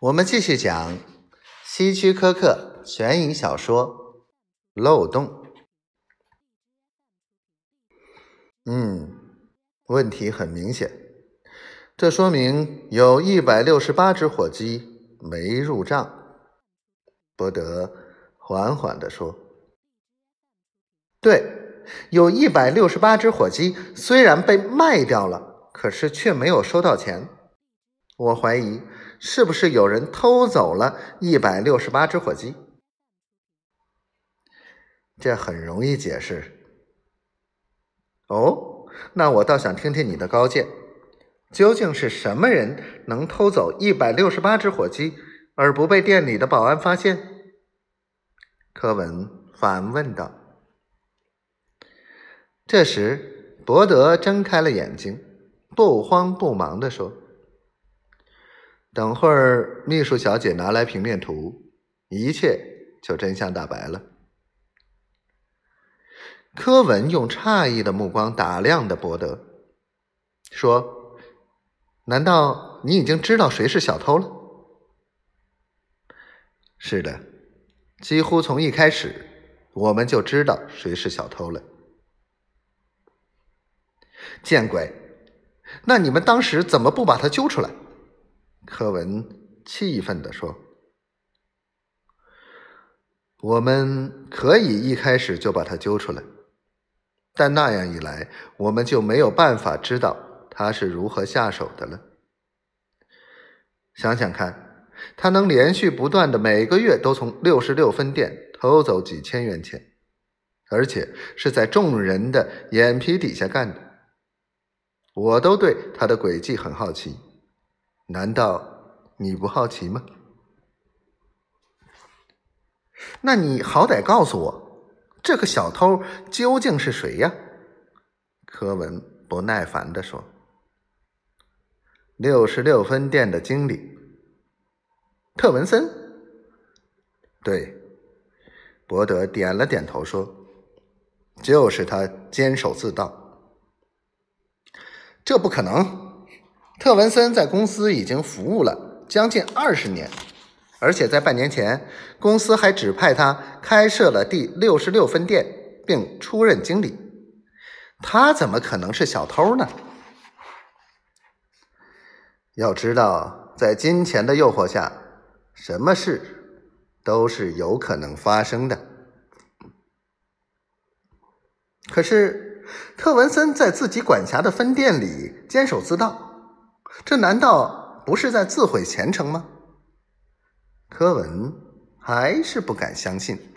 我们继续讲希区柯克悬疑小说《漏洞》。嗯，问题很明显，这说明有一百六十八只火鸡没入账。伯德缓缓地说：“对，有一百六十八只火鸡，虽然被卖掉了，可是却没有收到钱。我怀疑。”是不是有人偷走了一百六十八只火鸡？这很容易解释。哦，那我倒想听听你的高见，究竟是什么人能偷走一百六十八只火鸡而不被店里的保安发现？柯文反问道。这时，伯德睁开了眼睛，不慌不忙地说。等会儿，秘书小姐拿来平面图，一切就真相大白了。柯文用诧异的目光打量的伯德，说：“难道你已经知道谁是小偷了？”“是的，几乎从一开始我们就知道谁是小偷了。”“见鬼！那你们当时怎么不把他揪出来？”柯文气愤地说：“我们可以一开始就把他揪出来，但那样一来，我们就没有办法知道他是如何下手的了。想想看，他能连续不断的每个月都从六十六分店偷走几千元钱，而且是在众人的眼皮底下干的，我都对他的诡计很好奇。”难道你不好奇吗？那你好歹告诉我，这个小偷究竟是谁呀？柯文不耐烦的说：“六十六分店的经理特文森。”对，伯德点了点头说：“就是他监守自盗。”这不可能。特文森在公司已经服务了将近二十年，而且在半年前，公司还指派他开设了第六十六分店，并出任经理。他怎么可能是小偷呢？要知道，在金钱的诱惑下，什么事都是有可能发生的。可是，特文森在自己管辖的分店里监守自盗。这难道不是在自毁前程吗？柯文还是不敢相信。